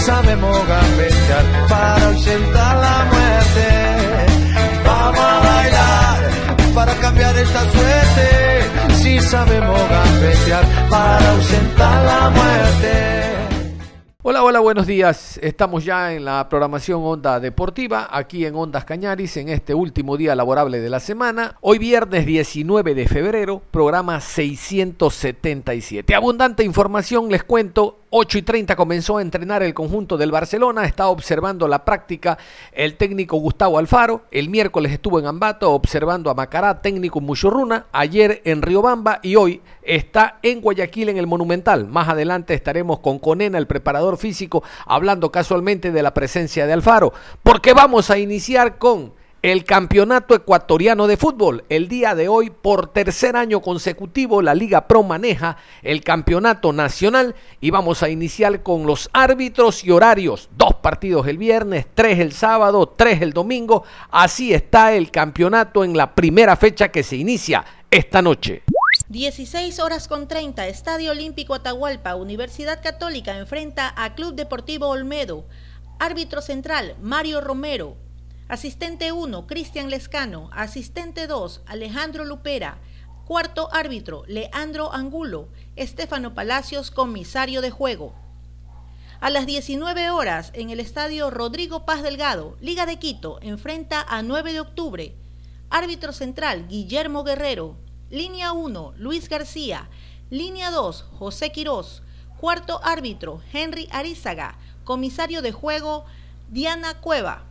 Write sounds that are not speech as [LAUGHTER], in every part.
Sabemos gambetear para ausentar la muerte. Vamos a bailar para cambiar esta suerte. Si sabemos gambetear para ausentar la muerte. Hola, hola, buenos días. Estamos ya en la programación Onda Deportiva, aquí en Ondas Cañaris, en este último día laborable de la semana. Hoy viernes 19 de febrero, programa 677. Abundante información, les cuento, 8 y 30 comenzó a entrenar el conjunto del Barcelona, está observando la práctica el técnico Gustavo Alfaro, el miércoles estuvo en Ambato observando a Macará, técnico Muchurruna, ayer en Riobamba y hoy está en Guayaquil en el Monumental. Más adelante estaremos con Conena, el preparador físico, hablando casualmente de la presencia de Alfaro, porque vamos a iniciar con el Campeonato Ecuatoriano de Fútbol. El día de hoy, por tercer año consecutivo, la Liga Pro maneja el Campeonato Nacional y vamos a iniciar con los árbitros y horarios. Dos partidos el viernes, tres el sábado, tres el domingo. Así está el campeonato en la primera fecha que se inicia esta noche. 16 horas con 30, Estadio Olímpico Atahualpa, Universidad Católica enfrenta a Club Deportivo Olmedo. Árbitro central, Mario Romero. Asistente 1, Cristian Lescano. Asistente 2, Alejandro Lupera. Cuarto árbitro, Leandro Angulo. Estefano Palacios, comisario de juego. A las 19 horas, en el estadio Rodrigo Paz Delgado, Liga de Quito, enfrenta a 9 de octubre. Árbitro central, Guillermo Guerrero. Línea 1, Luis García. Línea 2, José Quirós. Cuarto árbitro, Henry Arizaga. Comisario de juego, Diana Cueva.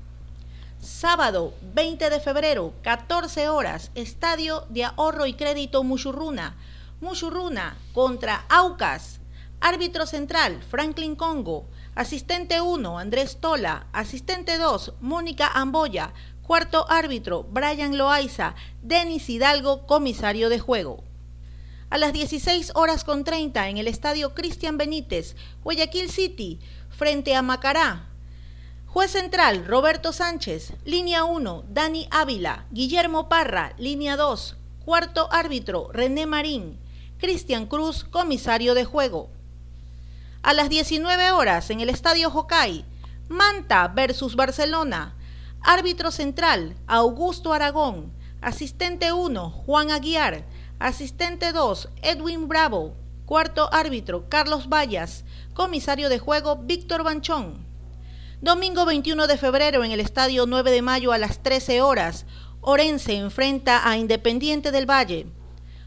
Sábado 20 de febrero, 14 horas, Estadio de Ahorro y Crédito Muchurruna. Muchurruna contra Aucas. Árbitro central, Franklin Congo. Asistente 1, Andrés Tola. Asistente 2, Mónica Amboya. Cuarto árbitro, Brian Loaiza. Denis Hidalgo, comisario de juego. A las 16 horas con 30 en el Estadio Cristian Benítez, Guayaquil City, frente a Macará, Juez central, Roberto Sánchez. Línea 1, Dani Ávila. Guillermo Parra, línea 2. Cuarto árbitro, René Marín. Cristian Cruz, comisario de juego. A las 19 horas, en el Estadio Jocay, Manta versus Barcelona. Árbitro central, Augusto Aragón. Asistente 1, Juan Aguiar. Asistente 2, Edwin Bravo. Cuarto árbitro, Carlos Vallas. Comisario de juego, Víctor Banchón. Domingo 21 de febrero en el Estadio 9 de Mayo a las 13 horas, Orense enfrenta a Independiente del Valle.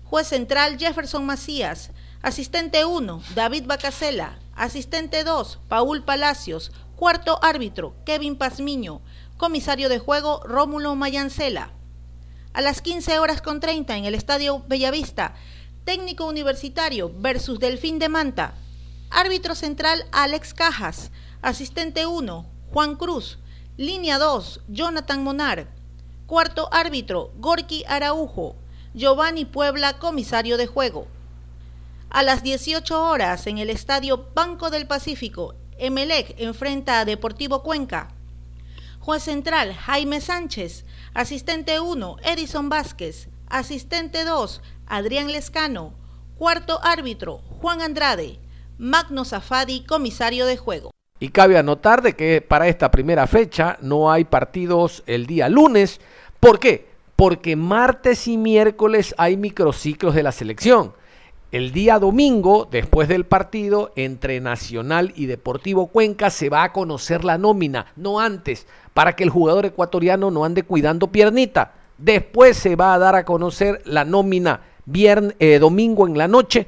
Juez central Jefferson Macías. Asistente 1, David Bacasela. Asistente 2, Paul Palacios. Cuarto árbitro, Kevin Pazmiño. Comisario de juego, Rómulo Mayancela. A las 15 horas con 30 en el Estadio Bellavista, técnico universitario versus Delfín de Manta. Árbitro central, Alex Cajas. Asistente 1, Juan Cruz. Línea 2, Jonathan Monar. Cuarto árbitro, Gorky Araujo. Giovanni Puebla, comisario de juego. A las 18 horas, en el estadio Banco del Pacífico, Emelec enfrenta a Deportivo Cuenca. Juez central, Jaime Sánchez. Asistente 1, Edison Vázquez. Asistente 2, Adrián Lescano. Cuarto árbitro, Juan Andrade. Magno Zafadi, comisario de juego. Y cabe anotar de que para esta primera fecha no hay partidos el día lunes. ¿Por qué? Porque martes y miércoles hay microciclos de la selección. El día domingo, después del partido entre Nacional y Deportivo Cuenca, se va a conocer la nómina, no antes, para que el jugador ecuatoriano no ande cuidando piernita. Después se va a dar a conocer la nómina viernes, eh, domingo en la noche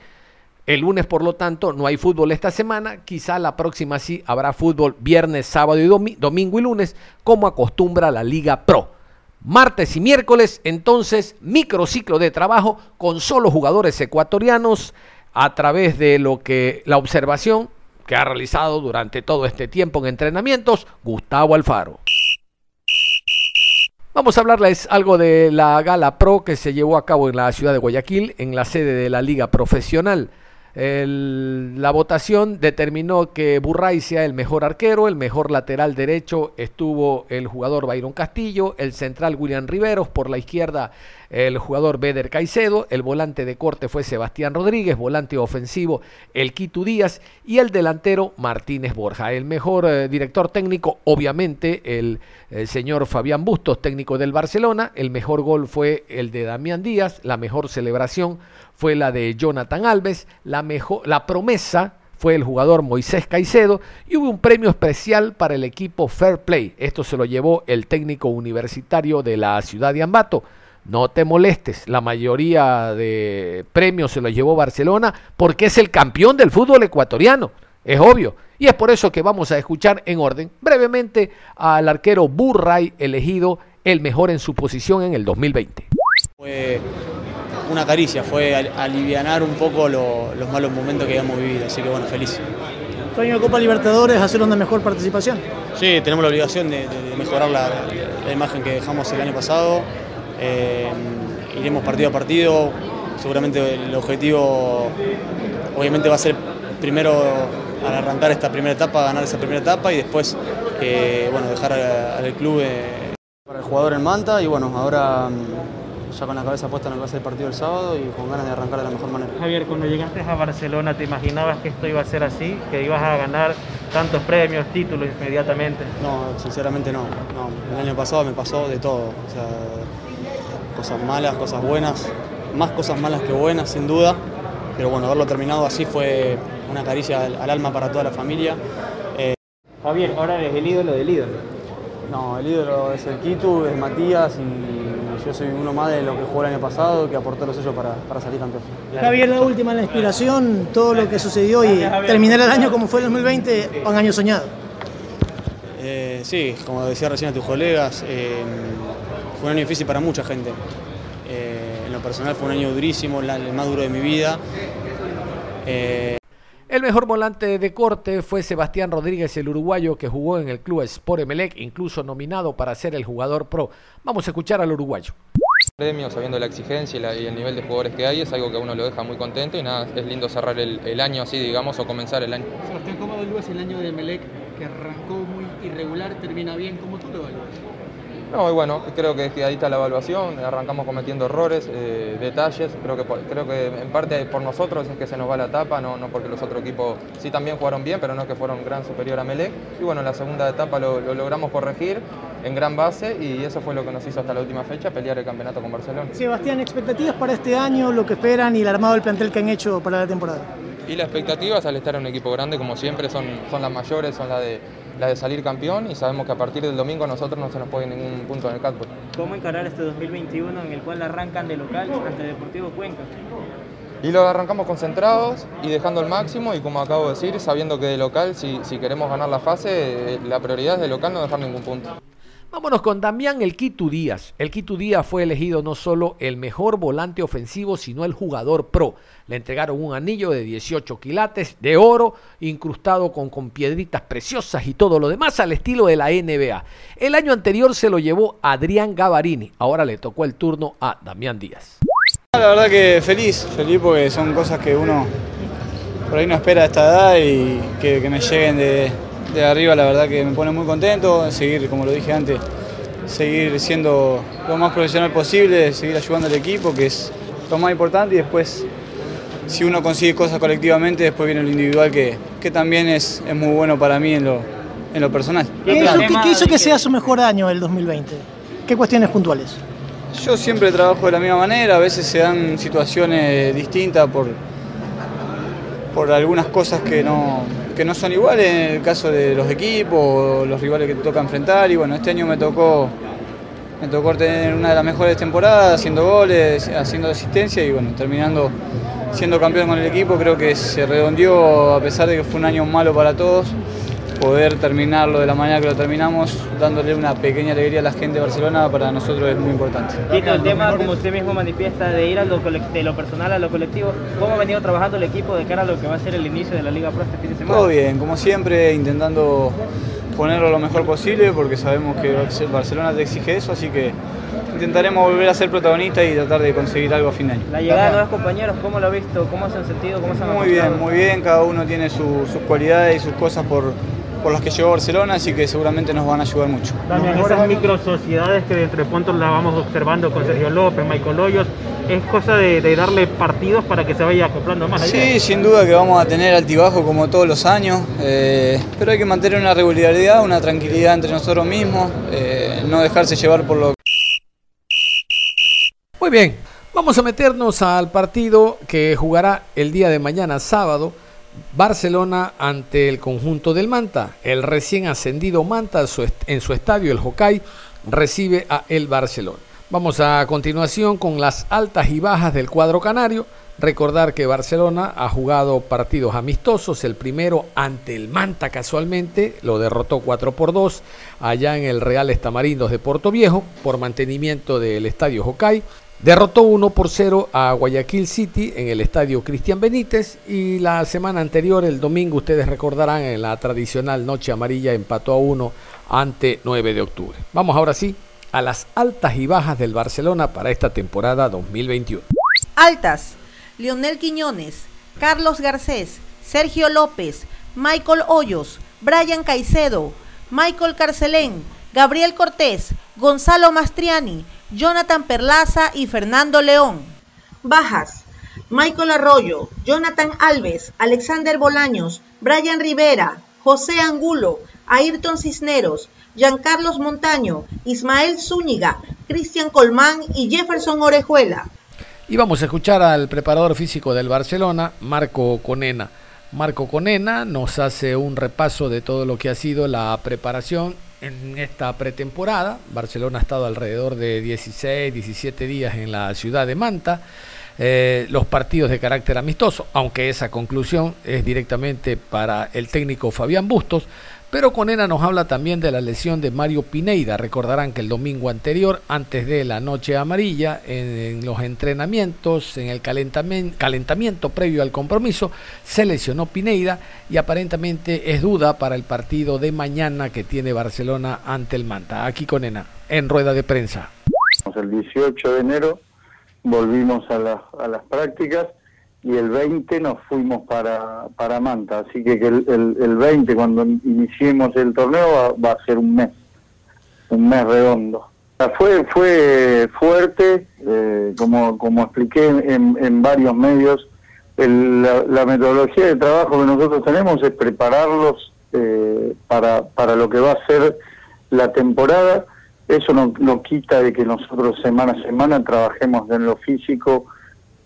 El lunes, por lo tanto, no hay fútbol esta semana. Quizá la próxima sí habrá fútbol viernes, sábado y domingo y lunes, como acostumbra la Liga Pro. Martes y miércoles, entonces, microciclo de trabajo con solo jugadores ecuatorianos a través de lo que la observación que ha realizado durante todo este tiempo en entrenamientos Gustavo Alfaro. Vamos a hablarles algo de la Gala Pro que se llevó a cabo en la ciudad de Guayaquil, en la sede de la Liga Profesional. La votación determinó que Burray sea el mejor arquero, el mejor lateral derecho estuvo el jugador Byron Castillo, el central William Riveros, por la izquierda el jugador Beder Caicedo, el volante de corte fue Sebastián Rodríguez, volante ofensivo el Quito Díaz y el delantero Martínez Borja. El mejor eh, director técnico, obviamente, el, señor Fabián Bustos, técnico del Barcelona. El mejor gol fue el de Damián Díaz, la mejor celebración fue la de Jonathan Alves, la, mejor, la promesa fue el jugador Moisés Caicedo y hubo un premio especial para el equipo Fair Play. Esto se lo llevó el técnico universitario de la ciudad de Ambato. No te molestes, la mayoría de premios se los llevó Barcelona porque es el campeón del fútbol ecuatoriano, es obvio. Y es por eso que vamos a escuchar en orden brevemente al arquero Burray elegido el mejor en su posición en el 2020. Fue una caricia, fue alivianar un poco los malos momentos que habíamos vivido, así que bueno, feliz. De Copa Libertadores, hacer una mejor participación. Sí, tenemos la obligación de, mejorar la, imagen que dejamos el año pasado. Eh, iremos partido a partido, seguramente el objetivo obviamente va a ser primero al arrancar esta primera etapa, ganar esa primera etapa y después eh, bueno, dejar al club eh, para el jugador en Manta y bueno, ahora ya con la cabeza puesta en lo que va a ser el partido del sábado y con ganas de arrancar de la mejor manera. Javier, cuando llegaste a Barcelona, ¿te imaginabas que esto iba a ser así? ¿Que ibas a ganar tantos premios, títulos inmediatamente? No, sinceramente no. no. El año pasado me pasó de todo. O sea, cosas malas, cosas buenas, más cosas malas que buenas sin duda, pero bueno, haberlo terminado así fue una caricia al, alma para toda la familia. Eh, Javier, ahora eres el ídolo del ídolo. No, el ídolo es el Kitu, es Matías y yo soy uno más de lo que jugó el año pasado que aportó los sellos para, para salir campeón. Javier, la última la inspiración, todo lo que sucedió y terminar el año como fue el 2020, un año soñado. Eh, sí, como decía recién a tus colegas, eh, fue un año difícil para mucha gente. Eh, en lo personal fue un año durísimo, el más duro de mi vida. Eh, el mejor volante de corte fue Sebastián Rodríguez, el uruguayo que jugó en el club Sport Emelec, incluso nominado para ser el jugador pro. Vamos a escuchar al uruguayo. Premio, sabiendo la exigencia y, el nivel de jugadores que hay, es algo que a uno lo deja muy contento y nada, es lindo cerrar el, año así, digamos, o comenzar el año. Sebastián, ¿cómo evalúas el año de Emelec que arrancó muy irregular, termina bien? ¿Cómo tú lo evalúas? No, y bueno, creo que ahí está la evaluación, arrancamos cometiendo errores, eh, detalles, creo que, creo que en parte por nosotros es que se nos va la etapa, no, no porque los otros equipos sí también jugaron bien, pero no es que fueron gran superior a Melec. Y bueno, en la segunda etapa lo, logramos corregir en gran base y eso fue lo que nos hizo hasta la última fecha, pelear el campeonato con Barcelona. Sebastián, expectativas para este año, lo que esperan y el armado del plantel que han hecho para la temporada. Y las expectativas al estar en un equipo grande, como siempre, son, son las mayores, son las de la de salir campeón y sabemos que a partir del domingo a nosotros no se nos puede ningún punto en el campo. ¿Cómo encarar este 2021 en el cual arrancan de local ante Deportivo Cuenca? Y lo arrancamos concentrados y dejando el máximo y como acabo de decir, sabiendo que de local, si, si queremos ganar la fase, la prioridad es de local no dejar ningún punto. Vámonos con Damián El Quito Díaz. El Quito Díaz fue elegido no solo el mejor volante ofensivo, sino el jugador pro. Le entregaron un anillo de 18 quilates de oro, incrustado con, con piedritas preciosas y todo lo demás al estilo de la NBA. El año anterior se lo llevó Adrián Gavarini. Ahora le tocó el turno a Damián Díaz. La verdad que feliz, feliz porque son cosas que uno por ahí no espera a esta edad y que me lleguen de, de arriba la verdad que me pone muy contento, seguir, como lo dije antes, seguir siendo lo más profesional posible, seguir ayudando al equipo, que es lo más importante, y después, si uno consigue cosas colectivamente, después viene lo individual, que, que también es, es, muy bueno para mí en lo, en lo personal. ¿Qué hizo, que sea su mejor año el 2020? ¿Qué cuestiones puntuales? Yo siempre trabajo de la misma manera, a veces se dan situaciones distintas por, por algunas cosas que no, que no son iguales en el caso de los equipos los rivales que te toca enfrentar. Y bueno, este año me tocó, me tocó tener una de las mejores temporadas, haciendo goles, haciendo asistencia y bueno, terminando siendo campeón con el equipo, creo que se redondeó a pesar de que fue un año malo para todos poder terminarlo de la manera que lo terminamos, dándole una pequeña alegría a la gente de Barcelona, para nosotros es muy importante. el tema, como usted mismo manifiesta, de ir a lo, de lo personal a lo colectivo, ¿cómo ha venido trabajando el equipo de cara a lo que va a ser el inicio de la Liga Pro este fin de semana? Todo bien, como siempre, intentando ponerlo lo mejor posible, porque sabemos que Barcelona te exige eso, así que intentaremos volver a ser protagonistas y tratar de conseguir algo a fin de año. La llegada de nuevos compañeros, ¿cómo lo ha visto? ¿Cómo se han sentido? ¿Cómo se han Muy bien, muy bien, cada uno tiene sus cualidades y sus cosas por, por las que llegó Barcelona, así que seguramente nos van a ayudar mucho. También esas micro sociedades que de entre puntos las vamos observando con Sergio López, Michael Hoyos, es cosa de, darle partidos para que se vaya acoplando más. Sí, sin duda que vamos a tener altibajo como todos los años, eh, pero hay que mantener una regularidad, una tranquilidad entre nosotros mismos, eh, no dejarse llevar por lo Muy bien, vamos a meternos al partido que jugará el día de mañana sábado Barcelona ante el conjunto del Manta. El recién ascendido Manta en su estadio, el Hokkaido, recibe a el Barcelona. Vamos a continuación con las altas y bajas del cuadro canario. Recordar que Barcelona ha jugado partidos amistosos, el primero ante el Manta casualmente, lo derrotó 4 por 2 allá en el Real Estamarindos de Puerto Viejo por mantenimiento del estadio Hokkaido. Derrotó 1 por 0 a Guayaquil City en el estadio Cristian Benítez y la semana anterior, el domingo, ustedes recordarán, en la tradicional Noche Amarilla empató a 1 ante 9 de octubre. Vamos ahora sí a las altas y bajas del Barcelona para esta temporada 2021. Altas. Lionel Quiñones, Carlos Garcés, Sergio López, Michael Hoyos, Brian Caicedo, Michael Carcelén, Gabriel Cortés, Gonzalo Mastriani, Jonathan Perlaza y Fernando León. Bajas. Michael Arroyo, Jonathan Alves, Alexander Bolaños, Brian Rivera, José Angulo, Ayrton Cisneros, Giancarlos Montaño, Ismael Zúñiga, Cristian Colmán y Jefferson Orejuela. Y vamos a escuchar al preparador físico del Barcelona, Marco Conena. Marco Conena nos hace un repaso de todo lo que ha sido la preparación en esta pretemporada. Barcelona ha estado alrededor de 16, 17 días en la ciudad de Manta. Eh, los partidos de carácter amistoso, aunque esa conclusión es directamente para el técnico Fabián Bustos, pero Conena nos habla también de la lesión de Mario Pineida. Recordarán que el domingo anterior, antes de la noche amarilla, en, los entrenamientos, en el calentamiento, previo al compromiso, se lesionó Pineida y aparentemente es duda para el partido de mañana que tiene Barcelona ante el Manta. Aquí Conena, en rueda de prensa. El 18 de enero volvimos a las prácticas y el 20 nos fuimos para, para Manta. Así que, el, el, 20, cuando iniciemos el torneo, va, a ser un mes, un mes redondo. Fue, fue fuerte, eh, como, como expliqué en, en varios medios, la, metodología de trabajo que nosotros tenemos es prepararlos eh, para, para lo que va a ser la temporada. Eso no, no quita de que nosotros semana a semana trabajemos en lo físico,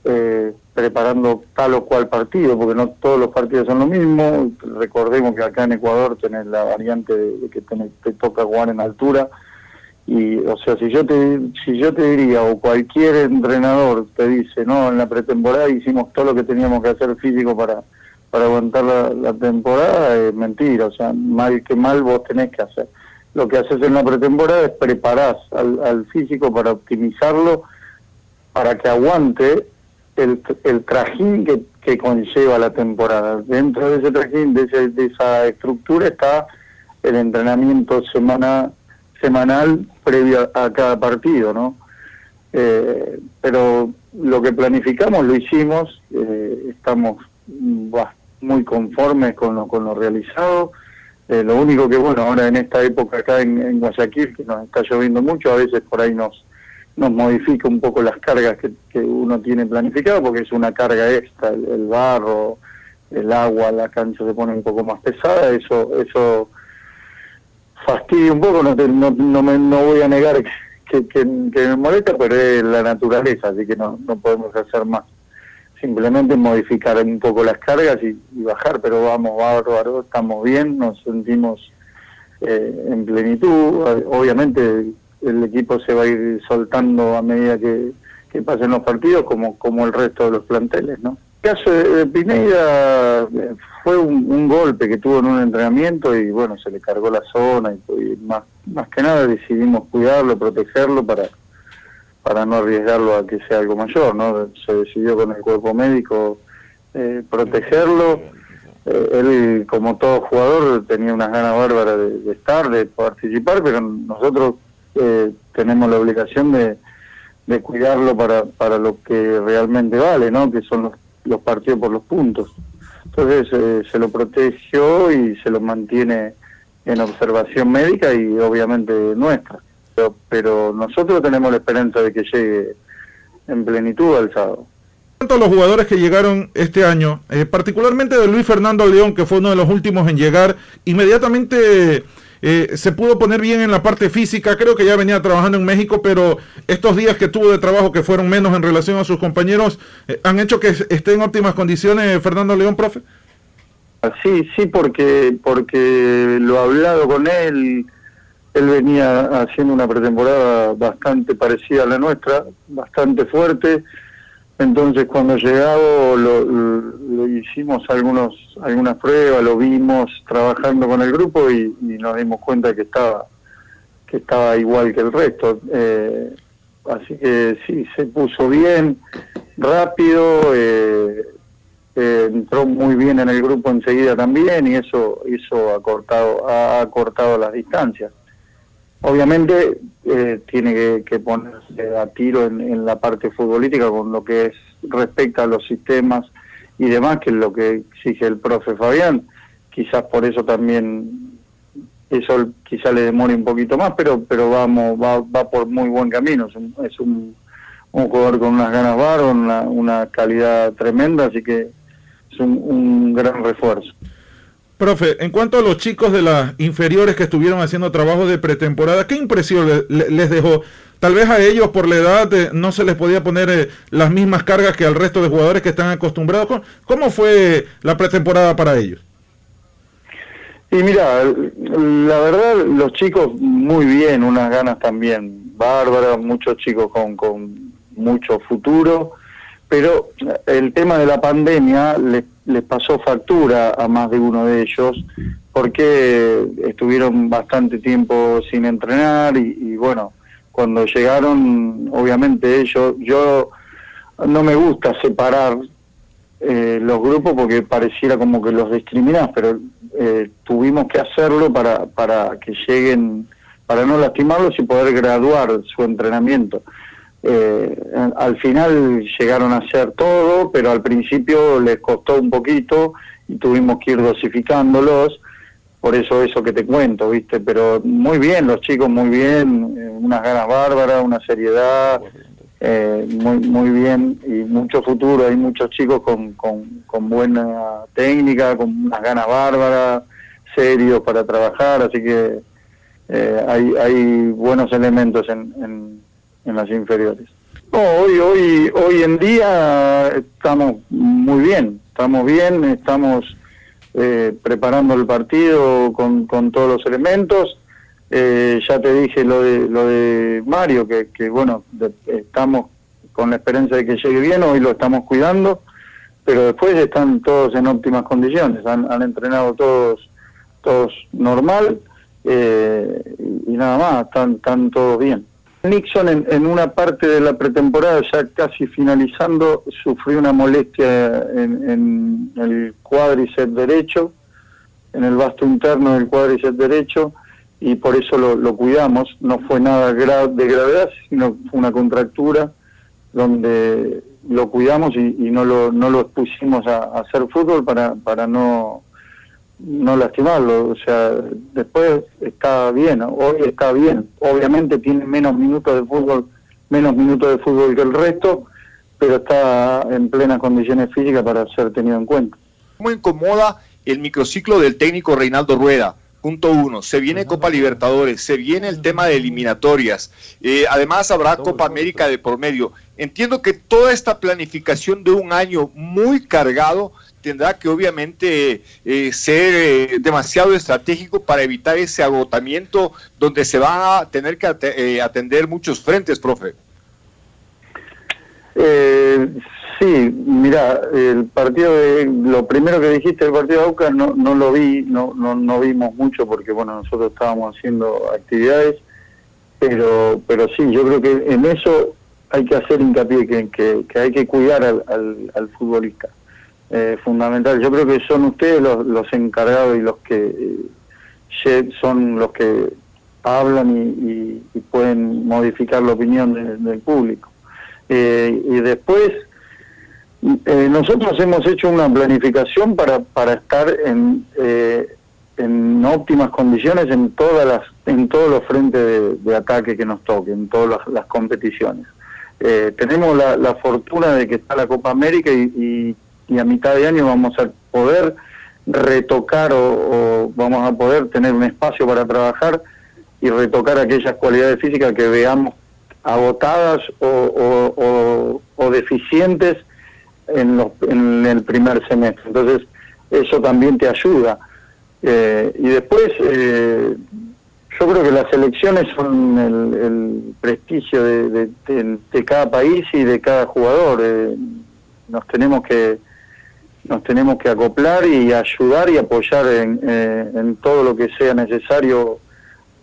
eh, preparando tal o cual partido, porque no todos los partidos son lo mismo. Recordemos que acá en Ecuador tenés la variante de, que te toca jugar en altura. Y, o sea, si yo te si yo te diría, o cualquier entrenador te dice, no, en la pretemporada hicimos todo lo que teníamos que hacer físico para, para aguantar la, temporada, es mentira. O sea, mal que mal vos tenés que hacer. Lo que haces en la pretemporada es preparás al, al físico para optimizarlo, para que aguante el, el trajín que, que, conlleva la temporada. Dentro de ese trajín, de, de esa estructura, está el entrenamiento semana, semanal previo a, cada partido, ¿no? Eh, pero lo que planificamos lo hicimos, eh, estamos muy conformes con lo, con lo realizado. Eh, lo único que, bueno, ahora en esta época acá en Guayaquil, que nos está lloviendo mucho, a veces por ahí nos, nos modifica un poco las cargas que, uno tiene planificado, porque es una carga extra, el, barro, el agua, la cancha se pone un poco más pesada, eso eso fastidia un poco, no, no, me, no voy a negar que, que, me molesta, pero es la naturaleza, así que no, no podemos hacer más. Simplemente modificar un poco las cargas y, bajar, pero vamos bárbaro, estamos bien, nos sentimos eh, en plenitud, obviamente el equipo se va a ir soltando a medida que, pasen los partidos, como, como el resto de los planteles, ¿no? El caso de, Pineira eh, fue un, golpe que tuvo en un entrenamiento y bueno, se le cargó la zona y, más, más que nada decidimos cuidarlo, protegerlo para, para no arriesgarlo a que sea algo mayor, ¿no? Se decidió con el cuerpo médico eh, protegerlo. Eh, él, como todo jugador, tenía unas ganas bárbaras de, estar, de participar, pero nosotros tenemos la obligación de, cuidarlo para, para lo que realmente vale, ¿no? Que son los los partidos por los puntos. Entonces eh, se lo protegió y se lo mantiene en observación médica y obviamente nuestra. Pero, nosotros tenemos la esperanza de que llegue en plenitud al sábado. a los jugadores que llegaron este año, eh, particularmente de Luis Fernando León, que fue uno de los últimos en llegar, inmediatamente eh, se pudo poner bien en la parte física, creo que ya venía trabajando en México, pero estos días que tuvo de trabajo, que fueron menos en relación a sus compañeros, eh, ¿han hecho que esté en óptimas condiciones Fernando León, profe? Sí, sí, porque, porque lo he hablado con él, él venía haciendo una pretemporada bastante parecida a la nuestra, bastante fuerte, entonces cuando llegado lo, hicimos algunos algunas pruebas, lo vimos trabajando con el grupo y, nos dimos cuenta que estaba que estaba igual que el resto. Eh, así que sí, se puso bien, rápido, eh, eh, entró muy bien en el grupo enseguida también y eso, eso ha cortado, ha cortado las distancias. Obviamente eh, tiene que, ponerse a tiro en, la parte futbolística con lo que es respecta a los sistemas y demás, que es lo que exige el profe Fabián. Quizás por eso también eso quizá le demore un poquito más, pero pero vamos va, va por muy buen camino. Es un, un, jugador con unas ganas bárbaras, una, una calidad tremenda, así que es un, un gran refuerzo. Profe, en cuanto a los chicos de las inferiores que estuvieron haciendo trabajo de pretemporada, ¿qué impresión les dejó? Tal vez a ellos por la edad eh, no se les podía poner eh, las mismas cargas que al resto de jugadores que están acostumbrados. ¿Cómo fue la pretemporada para ellos? Y mira, la verdad los chicos muy bien, unas ganas también bárbaras, muchos chicos con, con mucho futuro pero el tema de la pandemia les, pasó factura a más de uno de ellos porque estuvieron bastante tiempo sin entrenar y, bueno, cuando llegaron, obviamente ellos, yo no me gusta separar eh, los grupos porque pareciera como que los discriminás, pero eh, tuvimos que hacerlo para, para que lleguen, para no lastimarlos y poder graduar su entrenamiento. Eh, al final llegaron a hacer todo, pero al principio les costó un poquito y tuvimos que ir dosificándolos. Por eso eso que te cuento, ¿viste? Pero muy bien, los chicos muy bien, eh, unas ganas bárbaras, una seriedad, eh, muy muy bien y mucho futuro. Hay muchos chicos con, con, buena técnica, con unas ganas bárbaras, serios para trabajar, así que hay, hay buenos elementos en en las inferiores. hoy, hoy, hoy en día estamos muy bien, estamos bien, estamos eh, preparando el partido con, con todos los elementos. Eh, ya te dije lo de lo de Mario, que, que bueno, estamos con la esperanza de que llegue bien, hoy lo estamos cuidando, pero después están todos en óptimas condiciones, han, entrenado todos todos normal eh, y, nada más, están, están todos bien. Nixon en, una parte de la pretemporada, ya casi finalizando, sufrió una molestia en, el cuádriceps derecho, en el vasto interno del cuádriceps derecho, y por eso lo, cuidamos. No fue nada de gravedad, sino fue una contractura donde lo cuidamos y, no, lo, no lo expusimos a, a hacer fútbol para, para no no lastimarlo, o sea, después está bien, hoy está bien, obviamente tiene menos minutos de fútbol, menos minutos de fútbol que el resto, pero está en plenas condiciones físicas para ser tenido en cuenta. ¿Cómo incomoda el microciclo del técnico Reinaldo Rueda? Punto uno, se viene Copa Libertadores, se viene el tema de eliminatorias, eh, además habrá Copa América de por medio. Entiendo que toda esta planificación de un año muy cargado tendrá que obviamente eh, ser eh, demasiado estratégico para evitar ese agotamiento donde se va a tener que eh, atender muchos frentes, profe. Eh, sí, mira, el partido de, lo primero que dijiste del partido de Aucas no, no lo vi, no, no, no vimos mucho porque bueno, nosotros estábamos haciendo actividades, pero, pero sí, yo creo que en eso hay que hacer hincapié, que, que, hay que cuidar al, al, futbolista. Eh, fundamental, yo creo que son ustedes los, los encargados y los que eh, son los que hablan y, pueden modificar la opinión del público. Eh, y después, eh, nosotros hemos hecho una planificación para, para estar en, en óptimas condiciones en todas las en todos los frentes de, ataque que nos toquen, en todas las, competiciones. tenemos la, fortuna de que está la Copa América y, a mitad de año vamos a poder retocar o vamos a poder tener un espacio para trabajar y retocar aquellas cualidades físicas que veamos agotadas o, deficientes en, en, el primer semestre. Entonces, eso también te ayuda. Eh, y después, eh, yo creo que las elecciones son el, prestigio de, cada país y de cada jugador. Eh, nos tenemos que nos tenemos que acoplar y ayudar y apoyar en, en todo lo que sea necesario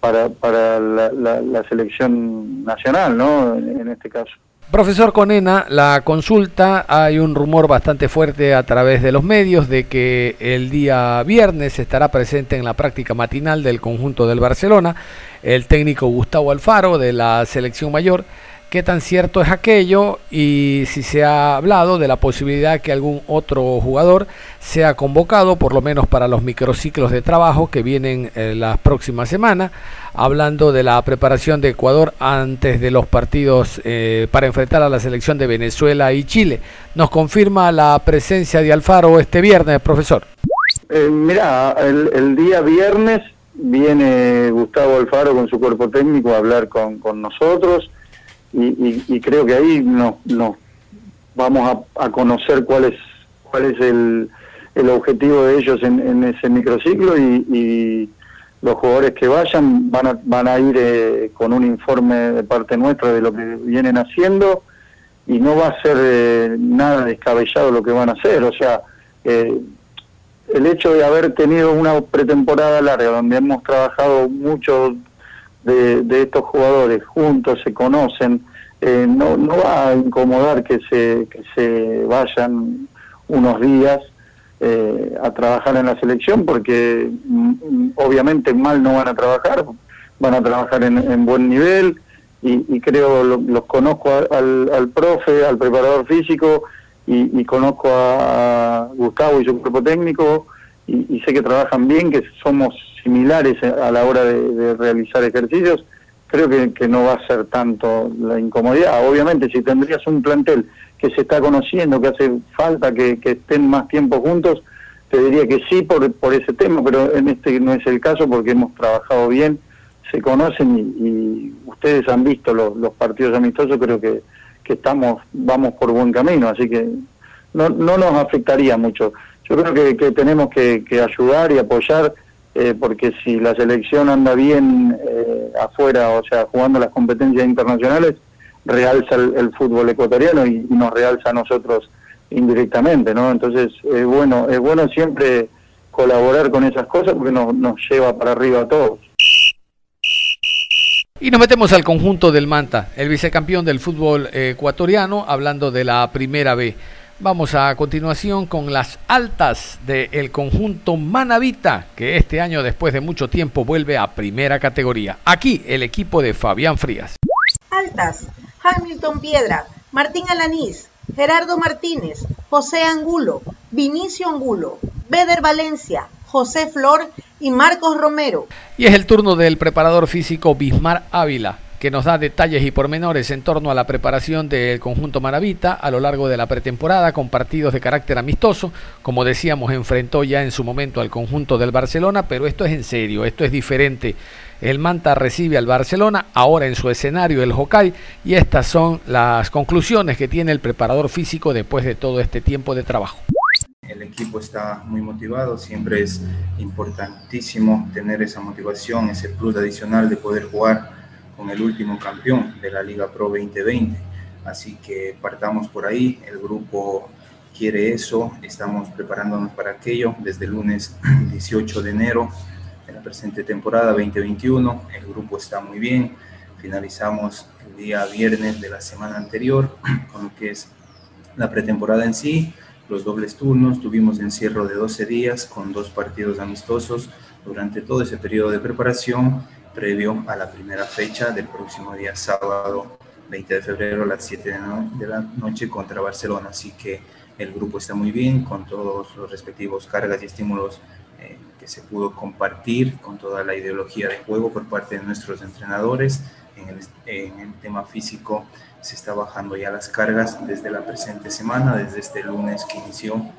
para, para la, selección nacional, ¿no? En, este caso. Profesor Conena, la consulta, hay un rumor bastante fuerte a través de los medios de que el día viernes estará presente en la práctica matinal del conjunto del Barcelona el técnico Gustavo Alfaro de la selección mayor qué tan cierto es aquello y si se ha hablado de la posibilidad que algún otro jugador sea convocado, por lo menos para los microciclos de trabajo que vienen eh, las próximas semanas, hablando de la preparación de Ecuador antes de los partidos eh, para enfrentar a la selección de Venezuela y Chile. ¿Nos confirma la presencia de Alfaro este viernes, profesor? Eh, mira, el, día viernes viene Gustavo Alfaro con su cuerpo técnico a hablar con nosotros y, creo que ahí nos, vamos a, conocer cuál es cuál es el, el objetivo de ellos en, ese microciclo y, los jugadores que vayan van a, van a ir eh, con un informe de parte nuestra de lo que vienen haciendo y no va a ser eh, nada descabellado lo que van a hacer, o sea, eh, el hecho de haber tenido una pretemporada larga donde hemos trabajado mucho de, estos jugadores juntos, se conocen, eh, no, no va a incomodar que se, que se vayan unos días eh, a trabajar en la selección porque mm, obviamente mal no van a trabajar, van a trabajar en, buen nivel y, creo los conozco al, al, profe, al preparador físico y, conozco a, Gustavo y su cuerpo técnico y, sé que trabajan bien, que somos similares a la hora de, realizar ejercicios, creo que, no va a ser tanto la incomodidad. Obviamente, si tendrías un plantel que se está conociendo, que hace falta que, estén más tiempo juntos, te diría que sí por, por ese tema, pero en este no es el caso porque hemos trabajado bien, se conocen y, ustedes han visto los, partidos amistosos, creo que, que estamos vamos por buen camino, así que no, no nos afectaría mucho. Yo creo que, que tenemos que, que ayudar y apoyar eh, porque si la selección anda bien eh, afuera, o sea, jugando las competencias internacionales, realza el, fútbol ecuatoriano y, nos realza a nosotros indirectamente, ¿no? Entonces, es bueno, es bueno siempre colaborar con esas cosas porque nos, nos lleva para arriba a todos. Y nos metemos al conjunto del Manta, el vicecampeón del fútbol ecuatoriano, hablando de la primera B. Vamos a continuación con las altas del conjunto Manavita, que este año, después de mucho tiempo, vuelve a primera categoría. Aquí el equipo de Fabián Frías. Altas, Hamilton Piedra, Martín Alanís, Gerardo Martínez, José Angulo, Vinicio Angulo, Beder Valencia, José Flor y Marcos Romero. Y es el turno del preparador físico Bismar Ávila, que nos da detalles y pormenores en torno a la preparación del conjunto Maravita a lo largo de la pretemporada con partidos de carácter amistoso. Como decíamos, enfrentó ya en su momento al conjunto del Barcelona, pero esto es en serio, esto es diferente. El Manta recibe al Barcelona, ahora en su escenario el Hokai, y estas son las conclusiones que tiene el preparador físico después de todo este tiempo de trabajo. El equipo está muy motivado, siempre es importantísimo tener esa motivación, ese plus adicional de poder jugar con el último campeón de la Liga Pro 2020. Así que partamos por ahí, el grupo quiere eso, estamos preparándonos para aquello. Desde lunes [CLEARS THROAT] 18 de enero de la presente temporada 2021, el grupo está muy bien, finalizamos el día viernes de la semana anterior [CLEARS THROAT] con lo que es la pretemporada en sí, los dobles turnos, tuvimos encierro de 12 días con dos partidos amistosos durante todo ese periodo de preparación previo a la primera fecha del próximo día sábado 20 de febrero a las 7 de la noche contra Barcelona. Así que el grupo está muy bien con todos los respectivos cargas y estímulos eh, que se pudo compartir, con toda la ideología de juego por parte de nuestros entrenadores. En el, en el tema físico se está bajando ya las cargas desde la presente semana, desde este lunes que inició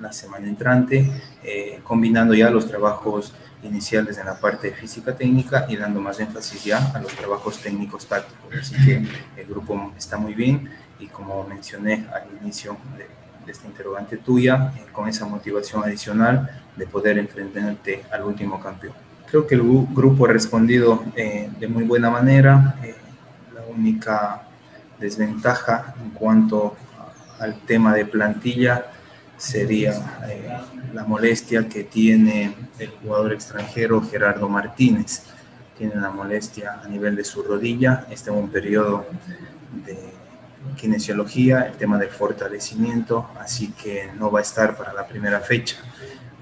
la semana entrante, eh, combinando ya los trabajos iniciales en la parte física técnica y dando más énfasis ya a los trabajos técnicos tácticos. Así que el grupo está muy bien y como mencioné al inicio de, de esta interrogante tuya, eh, con esa motivación adicional de poder enfrentarte al último campeón. Creo que el grupo ha respondido eh, de muy buena manera. Eh, la única desventaja en cuanto al tema de plantilla sería eh, la molestia que tiene el jugador extranjero Gerardo Martínez. Tiene una molestia a nivel de su rodilla, está en un periodo de kinesiología, el tema del fortalecimiento, así que no va a estar para la primera fecha.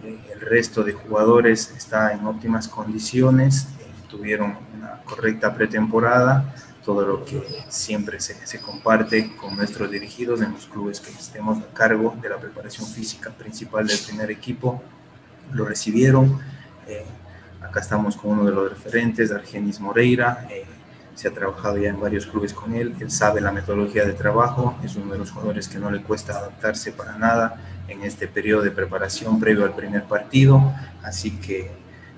Eh, el resto de jugadores está en óptimas condiciones, eh, tuvieron una correcta pretemporada, todo lo que siempre se, se, comparte con nuestros dirigidos en los clubes que estemos a cargo de la preparación física principal del primer equipo, lo recibieron. Eh, acá estamos con uno de los referentes, Argenis Moreira. Eh, se ha trabajado ya en varios clubes con él, él sabe la metodología de trabajo, es uno de los jugadores que no le cuesta adaptarse para nada en este periodo de preparación previo al primer partido, así que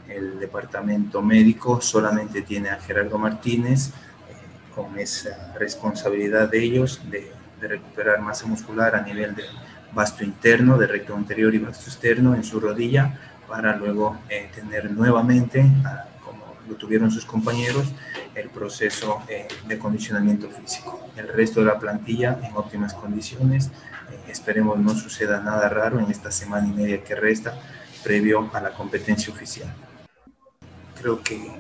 el departamento médico solamente tiene a Gerardo Martínez, con esa responsabilidad de ellos de, de, recuperar masa muscular a nivel de vasto interno, de recto anterior y vasto externo en su rodilla, para luego eh, tener nuevamente, ah, como lo tuvieron sus compañeros, el proceso eh, de condicionamiento físico. El resto de la plantilla en óptimas condiciones. Eh, esperemos no suceda nada raro en esta semana y media que resta previo a la competencia oficial. Creo que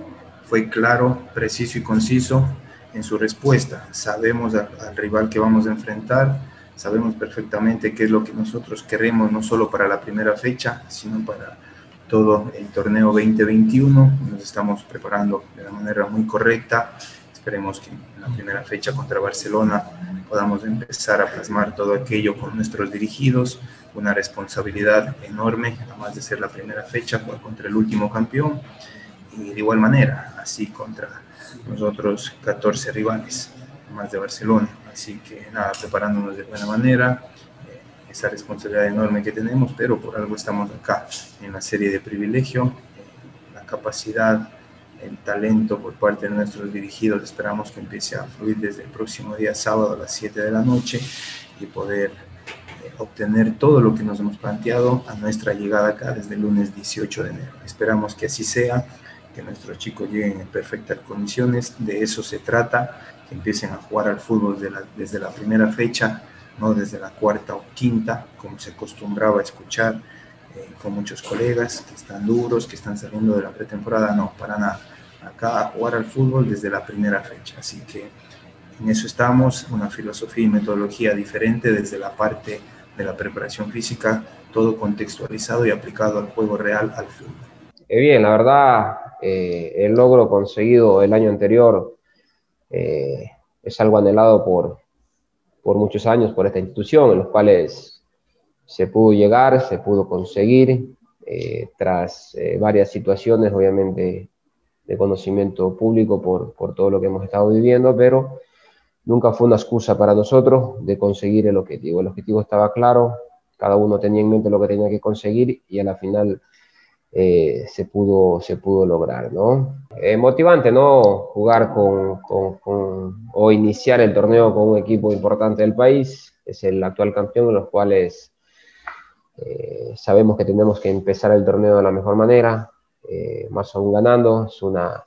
fue claro, preciso y conciso en su respuesta. Sabemos al, al, rival que vamos a enfrentar, sabemos perfectamente qué es lo que nosotros queremos, no solo para la primera fecha, sino para todo el torneo 2021. Nos estamos preparando de la manera muy correcta. Esperemos que en la primera fecha contra Barcelona podamos empezar a plasmar todo aquello con nuestros dirigidos, una responsabilidad enorme, además de ser la primera fecha contra el último campeón, y de igual manera, así contra nosotros 14 rivales más de Barcelona. Así que nada, preparándonos de buena manera, eh, esa responsabilidad enorme que tenemos, pero por algo estamos acá en la serie de privilegio, eh, la capacidad, el talento por parte de nuestros dirigidos, esperamos que empiece a fluir desde el próximo día sábado a las 7 de la noche y poder eh, obtener todo lo que nos hemos planteado a nuestra llegada acá desde el lunes 18 de enero. Esperamos que así sea que nuestros chicos lleguen en perfectas condiciones, de eso se trata, que empiecen a jugar al fútbol desde la primera fecha, no desde la cuarta o quinta, como se acostumbraba a escuchar eh, con muchos colegas que están duros, que están saliendo de la pretemporada, no, para nada. Acá a jugar al fútbol desde la primera fecha, así que en eso estamos, una filosofía y metodología diferente desde la parte de la preparación física, todo contextualizado y aplicado al juego real, al fútbol. Eh, bien, la verdad, eh, el logro conseguido el año anterior eh, es algo anhelado por, por muchos años por esta institución, en los cuales se pudo llegar, se pudo conseguir, eh, tras varias situaciones, obviamente, de conocimiento público por, por todo lo que hemos estado viviendo, pero nunca fue una excusa para nosotros de conseguir el objetivo. El objetivo estaba claro, cada uno tenía en mente lo que tenía que conseguir y a la final eh, se, pudo, se pudo lograr, ¿no? Eh, motivante, ¿no? Jugar con, con, o iniciar el torneo con un equipo importante del país, es el actual campeón, en los cuales eh, sabemos que tenemos que empezar el torneo de la mejor manera, más aún ganando, es una,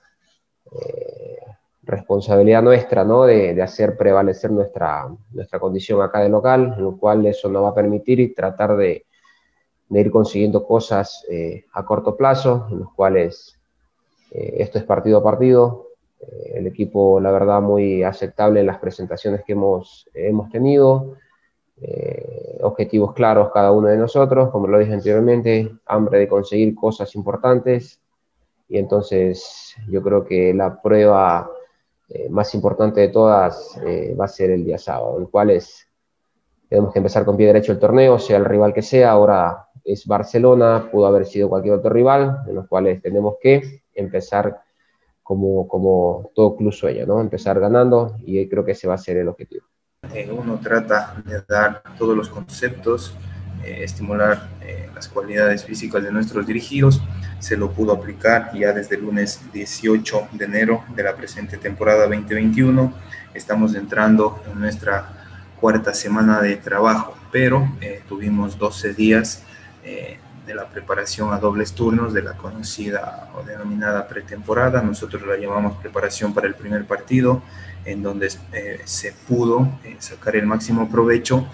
responsabilidad nuestra, ¿no? De, hacer prevalecer nuestra, nuestra condición acá de local, lo cual eso nos va a permitir tratar de, ir consiguiendo cosas eh, a corto plazo, en los cuales eh, esto es partido a partido. Eh, el equipo, la verdad, muy aceptable en las presentaciones que hemos, hemos tenido. objetivos claros cada uno de nosotros, como lo dije anteriormente, hambre de conseguir cosas importantes. Y entonces yo creo que la prueba más importante de todas va a ser el día sábado, el cual es, tenemos que empezar con pie derecho el torneo, sea el rival que sea, ahora es Barcelona, pudo haber sido cualquier otro rival, en los cuales tenemos que empezar como, como todo club sueña, ¿no? Empezar ganando y creo que ese va a ser el objetivo. Eh, uno trata de dar todos los conceptos, estimular las cualidades físicas de nuestros dirigidos, se lo pudo aplicar ya desde el lunes 18 de enero de la presente temporada 2021. Estamos entrando en nuestra cuarta semana de trabajo, pero eh, tuvimos 12 días eh, de la preparación a dobles turnos de la conocida o denominada pretemporada. Nosotros la llamamos preparación para el primer partido, en donde eh, se pudo sacar el máximo provecho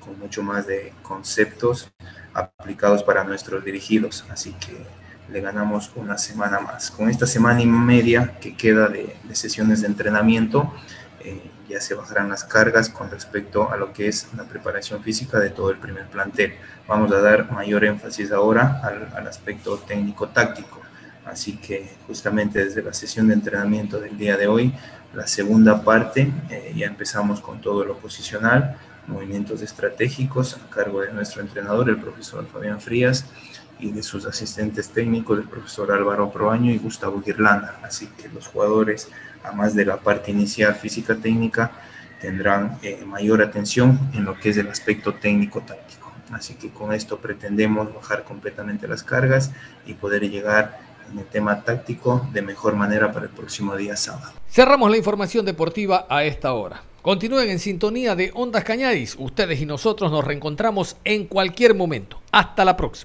con mucho más de conceptos aplicados para nuestros dirigidos. Así que le ganamos una semana más. Con esta semana y media que queda de, sesiones de entrenamiento, eh, ya se bajarán las cargas con respecto a lo que es la preparación física de todo el primer plantel. Vamos a dar mayor énfasis ahora al, aspecto técnico-táctico. Así que justamente desde la sesión de entrenamiento del día de hoy, la segunda parte, eh, ya empezamos con todo lo posicional, movimientos estratégicos a cargo de nuestro entrenador, el profesor Fabián Frías, y de sus asistentes técnicos, el profesor Álvaro Proaño y Gustavo Girlanda. Así que los jugadores, además de la parte inicial física técnica, tendrán eh, mayor atención en lo que es el aspecto técnico-táctico. Así que con esto pretendemos bajar completamente las cargas y poder llegar en el tema táctico de mejor manera para el próximo día sábado. Cerramos la información deportiva a esta hora. Continúen en sintonía de Ondas Cañadis. Ustedes y nosotros nos reencontramos en cualquier momento. Hasta la próxima.